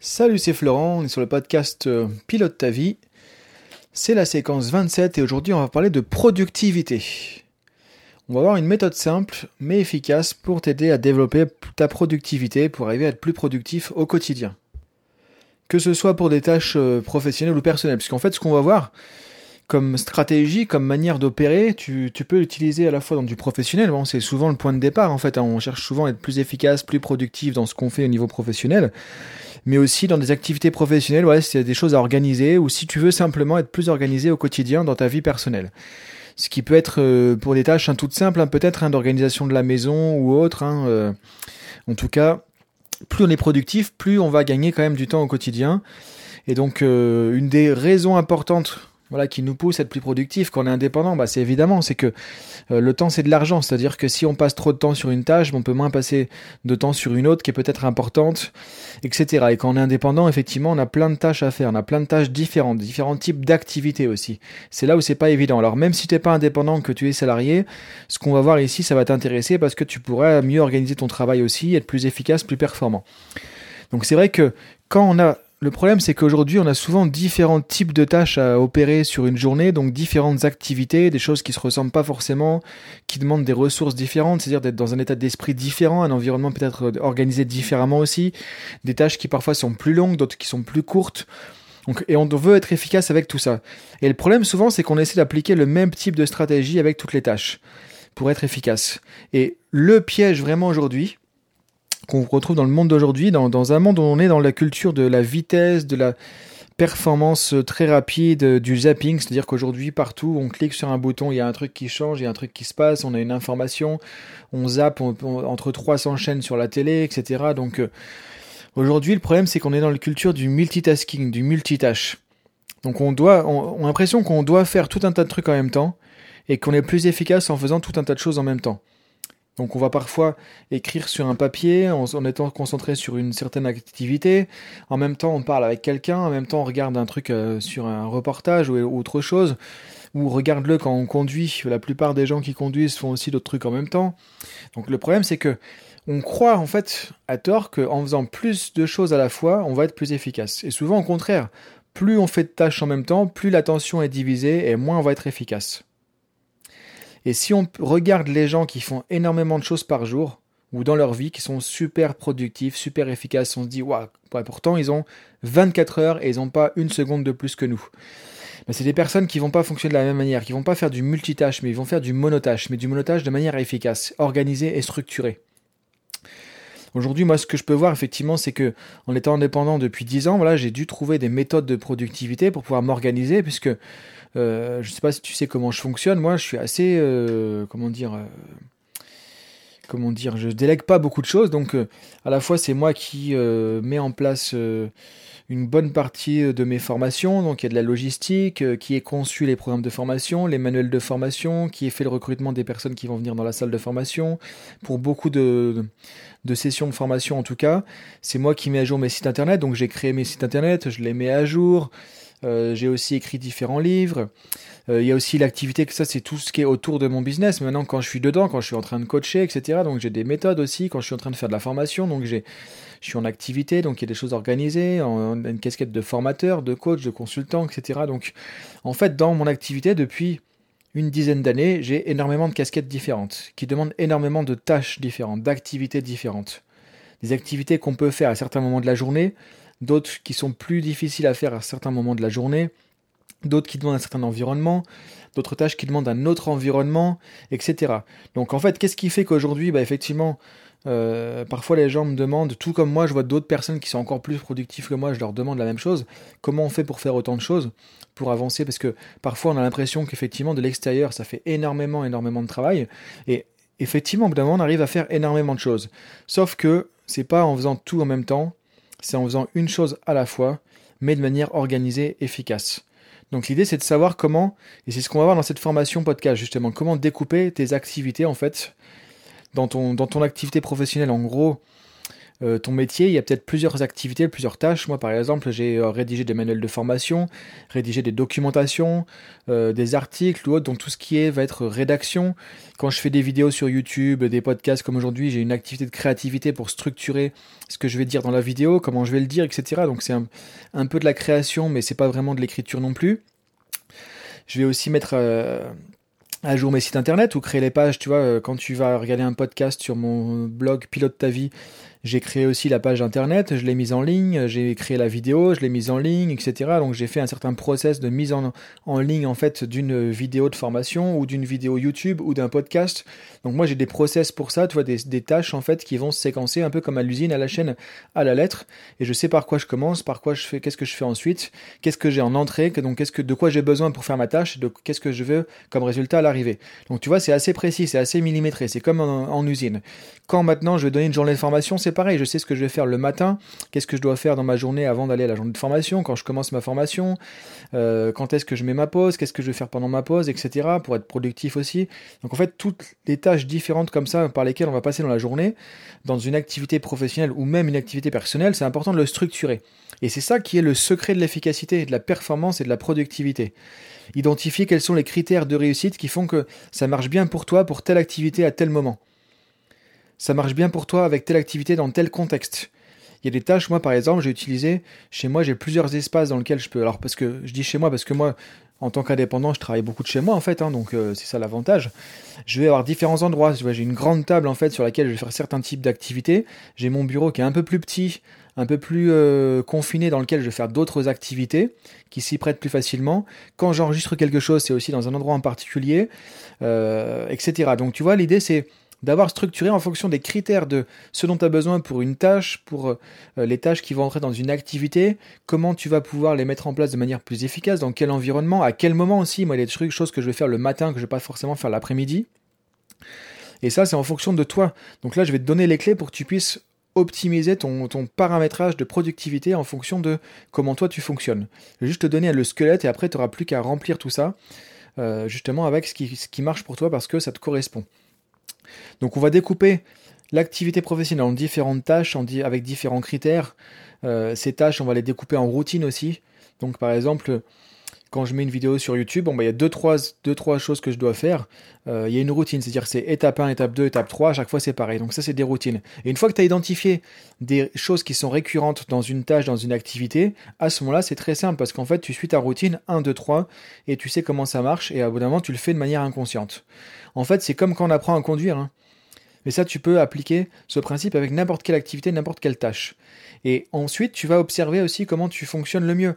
Salut, c'est Florent, on est sur le podcast euh, Pilote ta vie. C'est la séquence 27 et aujourd'hui on va parler de productivité. On va voir une méthode simple mais efficace pour t'aider à développer ta productivité pour arriver à être plus productif au quotidien. Que ce soit pour des tâches euh, professionnelles ou personnelles. Puisqu'en fait ce qu'on va voir, comme stratégie, comme manière d'opérer, tu, peux l'utiliser à la fois dans du professionnel. Bon, c'est souvent le point de départ en fait. Hein. On cherche souvent à être plus efficace, plus productif dans ce qu'on fait au niveau professionnel, mais aussi dans des activités professionnelles. Ouais, c'est des choses à organiser ou si tu veux simplement être plus organisé au quotidien dans ta vie personnelle. Ce qui peut être euh, pour des tâches hein, toutes simples, hein, peut-être hein, d'organisation de la maison ou autre. Euh. en tout cas, plus on est productif, plus on va gagner quand même du temps au quotidien. Et donc, euh, une des raisons importantes voilà, qui nous pousse à être plus productif quand on est indépendant, bah, c'est évidemment, c'est que euh, le temps c'est de l'argent, c'est-à-dire que si on passe trop de temps sur une tâche, on peut moins passer de temps sur une autre qui est peut-être importante, etc. Et quand on est indépendant, effectivement, on a plein de tâches à faire, on a plein de tâches différentes, différents types d'activités aussi. C'est là où c'est pas évident. Alors même si tu n'es pas indépendant, que tu es salarié, ce qu'on va voir ici, ça va t'intéresser parce que tu pourrais mieux organiser ton travail aussi, être plus efficace, plus performant. Donc c'est vrai que quand on a le problème, c'est qu'aujourd'hui, on a souvent différents types de tâches à opérer sur une journée, donc différentes activités, des choses qui se ressemblent pas forcément, qui demandent des ressources différentes, c'est-à-dire d'être dans un état d'esprit différent, un environnement peut-être organisé différemment aussi, des tâches qui parfois sont plus longues, d'autres qui sont plus courtes. Donc, et on veut être efficace avec tout ça. Et le problème souvent, c'est qu'on essaie d'appliquer le même type de stratégie avec toutes les tâches pour être efficace. Et le piège vraiment aujourd'hui, qu'on retrouve dans le monde d'aujourd'hui, dans, un monde où on est dans la culture de la vitesse, de la performance très rapide, du zapping, c'est-à-dire qu'aujourd'hui, partout, on clique sur un bouton, il y a un truc qui change, il y a un truc qui se passe, on a une information, on zappe entre 300 chaînes sur la télé, etc. Donc euh, aujourd'hui, le problème, c'est qu'on est dans la culture du multitasking, du multitâche. Donc on a l'impression qu'on doit faire tout un tas de trucs en même temps et qu'on est plus efficace en faisant tout un tas de choses en même temps. Donc on va parfois écrire sur un papier en, étant concentré sur une certaine activité. En même temps, on parle avec quelqu'un. En même temps, on regarde un truc euh, sur un reportage ou, autre chose. Ou regarde-le quand on conduit. La plupart des gens qui conduisent font aussi d'autres trucs en même temps. Donc le problème, c'est que on croit en fait à tort qu'en faisant plus de choses à la fois, on va être plus efficace. Et souvent au contraire, plus on fait de tâches en même temps, plus l'attention est divisée et moins on va être efficace. Et si on regarde les gens qui font énormément de choses par jour, ou dans leur vie, qui sont super productifs, super efficaces, on se dit, waouh, pourtant ils ont 24 heures et ils n'ont pas une seconde de plus que nous. Mais c'est des personnes qui vont pas fonctionner de la même manière, qui vont pas faire du multitâche, mais ils vont faire du monotâche, mais du monotâche de manière efficace, organisée et structurée. Aujourd'hui, moi, ce que je peux voir, effectivement, c'est que en étant indépendant depuis 10 ans, voilà, j'ai dû trouver des méthodes de productivité pour pouvoir m'organiser, puisque euh, je sais pas si tu sais comment je fonctionne. Moi, je suis assez, euh, comment dire, euh, comment dire, je délègue pas beaucoup de choses. Donc, à la fois, c'est moi qui mets en place une bonne partie de mes formations. Donc, il y a de la logistique, qui est conçu les programmes de formation, les manuels de formation, qui est fait le recrutement des personnes qui vont venir dans la salle de formation. Pour beaucoup de, de sessions de formation, en tout cas, c'est moi qui mets à jour mes sites internet. Donc, j'ai créé mes sites internet, je les mets à jour. Euh, j'ai aussi écrit différents livres. Euh, il y a aussi l'activité, que ça c'est tout ce qui est autour de mon business. Maintenant, quand je suis dedans, quand je suis en train de coacher, etc. Donc j'ai des méthodes aussi. Quand je suis en train de faire de la formation, donc j'ai, je suis en activité, donc il y a des choses organisées, en, une casquette de formateur, de coach, de consultant, etc. Donc en fait, dans mon activité depuis une dizaine d'années, j'ai énormément de casquettes différentes, qui demandent énormément de tâches différentes, d'activités différentes. Des activités qu'on peut faire à certains moments de la journée, d'autres qui sont plus difficiles à faire à certains moments de la journée, d'autres qui demandent un certain environnement, d'autres tâches qui demandent un autre environnement, etc. Donc en fait, qu'est-ce qui fait qu'aujourd'hui, bah, effectivement, euh, parfois les gens me demandent, tout comme moi, je vois d'autres personnes qui sont encore plus productives que moi, je leur demande la même chose, comment on fait pour faire autant de choses, pour avancer, parce que parfois on a l'impression qu'effectivement de l'extérieur, ça fait énormément, énormément de travail, et effectivement, au bout d'un moment, on arrive à faire énormément de choses. Sauf que c'est pas en faisant tout en même temps, c'est en faisant une chose à la fois, mais de manière organisée, efficace. Donc l'idée c'est de savoir comment, et c'est ce qu'on va voir dans cette formation podcast justement, comment découper tes activités en fait dans ton, dans ton activité professionnelle. En gros, euh, ton métier, il y a peut-être plusieurs activités, plusieurs tâches. Moi, par exemple, j'ai euh, rédigé des manuels de formation, rédigé des documentations, euh, des articles ou autres. Donc tout ce qui est va être rédaction. Quand je fais des vidéos sur YouTube, des podcasts comme aujourd'hui, j'ai une activité de créativité pour structurer ce que je vais dire dans la vidéo, comment je vais le dire, etc. Donc c'est un, peu de la création, mais c'est pas vraiment de l'écriture non plus. Je vais aussi mettre à jour mes sites internet ou créer les pages, tu vois, quand tu vas regarder un podcast sur mon blog Pilote ta vie, j'ai créé aussi la page internet, je l'ai mise en ligne, j'ai créé la vidéo, je l'ai mise en ligne, etc. Donc j'ai fait un certain process de mise en, en ligne en fait d'une vidéo de formation ou d'une vidéo YouTube ou d'un podcast. Donc moi j'ai des process pour ça, tu vois, des, tâches en fait qui vont se séquencer un peu comme à l'usine, à la chaîne, à la lettre. Et je sais par quoi je commence, par quoi je fais, qu'est-ce que je fais ensuite, qu'est-ce que j'ai en entrée, donc qu'est-ce que, de quoi j'ai besoin pour faire ma tâche, de qu'est-ce que je veux comme résultat à l'arrivée. Donc tu vois, c'est assez précis, c'est assez millimétré, c'est comme en, en usine. Quand maintenant je vais donner une journée de formation, c'est pareil, je sais ce que je vais faire le matin, qu'est-ce que je dois faire dans ma journée avant d'aller à la journée de formation, quand je commence ma formation, euh, quand est-ce que je mets ma pause, qu'est-ce que je vais faire pendant ma pause, etc., pour être productif aussi. Donc en fait, toutes les tâches différentes comme ça par lesquelles on va passer dans la journée, dans une activité professionnelle ou même une activité personnelle, c'est important de le structurer. Et c'est ça qui est le secret de l'efficacité, de la performance et de la productivité. Identifier quels sont les critères de réussite qui font que ça marche bien pour toi pour telle activité à tel moment ça marche bien pour toi avec telle activité dans tel contexte. Il y a des tâches, moi par exemple, j'ai utilisé, chez moi j'ai plusieurs espaces dans lesquels je peux, alors parce que je dis chez moi parce que moi, en tant qu'indépendant, je travaille beaucoup de chez moi en fait, hein, donc euh, c'est ça l'avantage. Je vais avoir différents endroits, j'ai une grande table en fait sur laquelle je vais faire certains types d'activités. J'ai mon bureau qui est un peu plus petit, un peu plus euh, confiné dans lequel je vais faire d'autres activités qui s'y prêtent plus facilement. Quand j'enregistre quelque chose, c'est aussi dans un endroit en particulier, euh, etc. Donc tu vois, l'idée c'est d'avoir structuré en fonction des critères de ce dont tu as besoin pour une tâche, pour euh, les tâches qui vont entrer dans une activité, comment tu vas pouvoir les mettre en place de manière plus efficace, dans quel environnement, à quel moment aussi. Moi, il y a des trucs, choses que je vais faire le matin que je vais pas forcément faire l'après-midi. Et ça, c'est en fonction de toi. Donc là, je vais te donner les clés pour que tu puisses optimiser ton, paramétrage de productivité en fonction de comment toi tu fonctionnes. Je vais juste te donner le squelette et après, tu n'auras plus qu'à remplir tout ça, euh, justement avec ce qui marche pour toi parce que ça te correspond. Donc on va découper l'activité professionnelle en différentes tâches avec différents critères. Euh, ces tâches, on va les découper en routine aussi. Donc par exemple, quand je mets une vidéo sur YouTube, bon, bah, il y a deux trois, deux, trois choses que je dois faire. Euh, il y a une routine, c'est-à-dire c'est étape 1, étape 2, étape 3, à chaque fois c'est pareil. Donc ça, c'est des routines. Et une fois que tu as identifié des choses qui sont récurrentes dans une tâche, dans une activité, à ce moment-là, c'est très simple parce qu'en fait, tu suis ta routine 1, 2, 3 et tu sais comment ça marche et à tu le fais de manière inconsciente. En fait, c'est comme quand on apprend à conduire. Hein. Mais ça, tu peux appliquer ce principe avec n'importe quelle activité, n'importe quelle tâche. Et ensuite, tu vas observer aussi comment tu fonctionnes le mieux.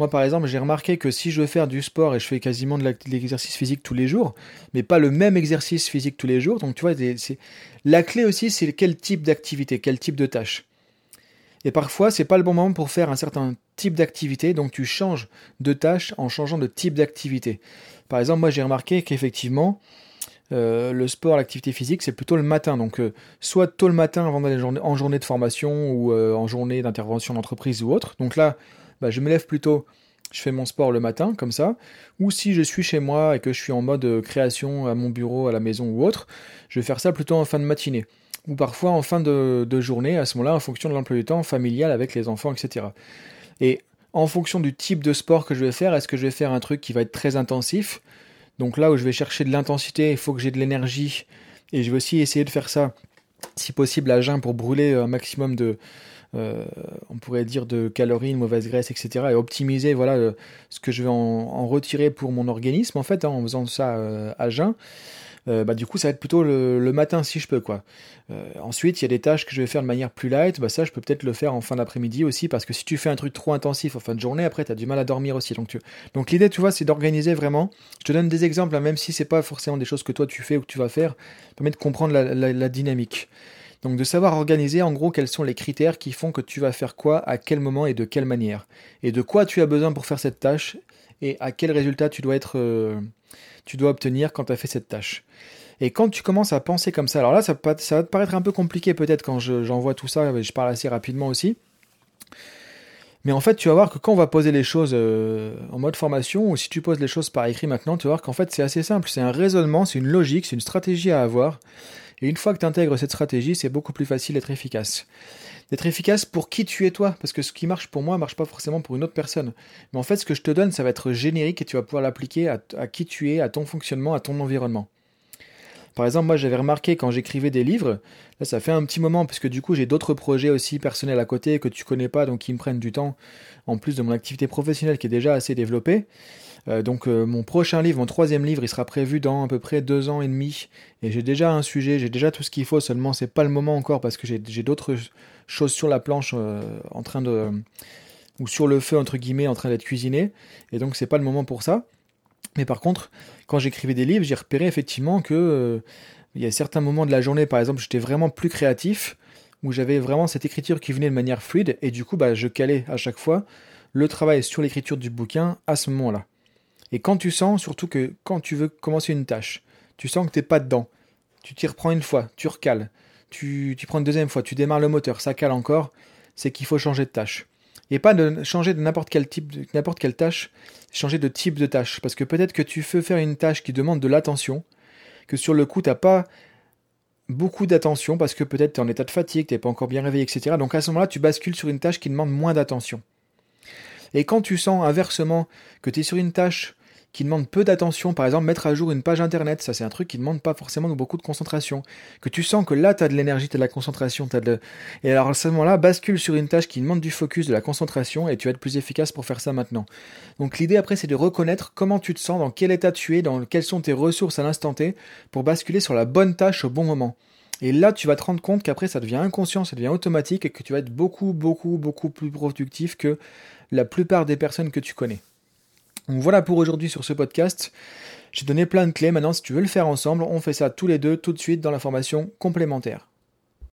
Moi, par exemple, j'ai remarqué que si je veux faire du sport et je fais quasiment de l'exercice physique tous les jours, mais pas le même exercice physique tous les jours, donc tu vois, la clé aussi, c'est quel type d'activité, quel type de tâche. Et parfois, c'est pas le bon moment pour faire un certain type d'activité, donc tu changes de tâche en changeant de type d'activité. Par exemple, moi, j'ai remarqué qu'effectivement, euh, le sport, l'activité physique, c'est plutôt le matin. Donc, euh, soit tôt le matin avant d'aller en journée de formation ou euh, en journée d'intervention d'entreprise ou autre. Donc là, bah, je me lève plutôt, je fais mon sport le matin, comme ça. Ou si je suis chez moi et que je suis en mode création à mon bureau, à la maison ou autre, je vais faire ça plutôt en fin de matinée. Ou parfois en fin de, de journée, à ce moment-là, en fonction de l'emploi du temps familial avec les enfants, etc. Et en fonction du type de sport que je vais faire, est-ce que je vais faire un truc qui va être très intensif donc là où je vais chercher de l'intensité, il faut que j'ai de l'énergie. Et je vais aussi essayer de faire ça, si possible, à jeun pour brûler un maximum de, euh, on pourrait dire de calories, de mauvaise graisse, etc. Et optimiser voilà euh, ce que je vais en, retirer pour mon organisme en fait hein, en faisant ça euh, à jeun. Euh, bah, du coup, ça va être plutôt le, matin si je peux. quoi. Euh, ensuite, il y a des tâches que je vais faire de manière plus light. Bah, ça, je peux peut-être le faire en fin d'après-midi aussi, parce que si tu fais un truc trop intensif en fin de journée, après, tu as du mal à dormir aussi. Donc, tu... donc l'idée, tu vois, c'est d'organiser vraiment. Je te donne des exemples, hein, même si c'est pas forcément des choses que toi tu fais ou que tu vas faire, ça permet de comprendre la, dynamique. Donc de savoir organiser en gros quels sont les critères qui font que tu vas faire quoi, à quel moment et de quelle manière. Et de quoi tu as besoin pour faire cette tâche et à quel résultat tu dois être... Euh, tu dois obtenir quand tu as fait cette tâche. Et quand tu commences à penser comme ça, alors là, ça, va te paraître un peu compliqué peut-être quand j'envoie tout ça, je parle assez rapidement aussi. Mais en fait, tu vas voir que quand on va poser les choses euh, en mode formation, ou si tu poses les choses par écrit maintenant, tu vas voir qu'en fait, c'est assez simple. C'est un raisonnement, c'est une logique, c'est une stratégie à avoir. Et une fois que tu intègres cette stratégie, c'est beaucoup plus facile d'être efficace. D'être efficace pour qui tu es toi, parce que ce qui marche pour moi marche pas forcément pour une autre personne. Mais en fait, ce que je te donne, ça va être générique et tu vas pouvoir l'appliquer à, qui tu es, à ton fonctionnement, à ton environnement. Par exemple, moi j'avais remarqué quand j'écrivais des livres, là ça fait un petit moment, puisque du coup j'ai d'autres projets aussi personnels à côté que tu connais pas, donc qui me prennent du temps, en plus de mon activité professionnelle qui est déjà assez développée. Euh, donc euh, mon prochain livre, mon troisième livre, il sera prévu dans à peu près deux ans et demi. Et j'ai déjà un sujet, j'ai déjà tout ce qu'il faut, seulement c'est pas le moment encore parce que j'ai d'autres choses sur la planche euh, en train de... ou sur le feu entre guillemets en train d'être cuisiné. Et donc c'est pas le moment pour ça. Mais par contre, quand j'écrivais des livres, j'ai repéré effectivement que il y a certains moments de la journée, par exemple, j'étais vraiment plus créatif, où j'avais vraiment cette écriture qui venait de manière fluide, et du coup, bah, je calais à chaque fois le travail sur l'écriture du bouquin à ce moment-là. Et quand tu sens, surtout que quand tu veux commencer une tâche, tu sens que tu n'es pas dedans, tu t'y reprends une fois, tu recales, tu, prends une deuxième fois, tu démarres le moteur, ça cale encore, c'est qu'il faut changer de tâche. Et pas de changer de n'importe quelle tâche, changer de type de tâche. Parce que peut-être que tu veux faire une tâche qui demande de l'attention, que sur le coup, tu n'as pas beaucoup d'attention parce que peut-être tu es en état de fatigue, tu n'es pas encore bien réveillé, etc. Donc à ce moment-là, tu bascules sur une tâche qui demande moins d'attention. Et quand tu sens inversement que tu es sur une tâche qui demande peu d'attention, par exemple mettre à jour une page internet, ça c'est un truc qui demande pas forcément beaucoup de concentration, que tu sens que là tu de l'énergie, tu de la concentration, as de... et alors à ce moment-là, bascule sur une tâche qui demande du focus, de la concentration, et tu vas être plus efficace pour faire ça maintenant. Donc l'idée après c'est de reconnaître comment tu te sens, dans quel état tu es, dans quelles sont tes ressources à l'instant T, pour basculer sur la bonne tâche au bon moment. Et là, tu vas te rendre compte qu'après, ça devient inconscient, ça devient automatique et que tu vas être beaucoup, beaucoup, beaucoup plus productif que la plupart des personnes que tu connais. Voilà pour aujourd'hui sur ce podcast. J'ai donné plein de clés. Maintenant, si tu veux le faire ensemble, on fait ça tous les deux tout de suite dans la formation complémentaire.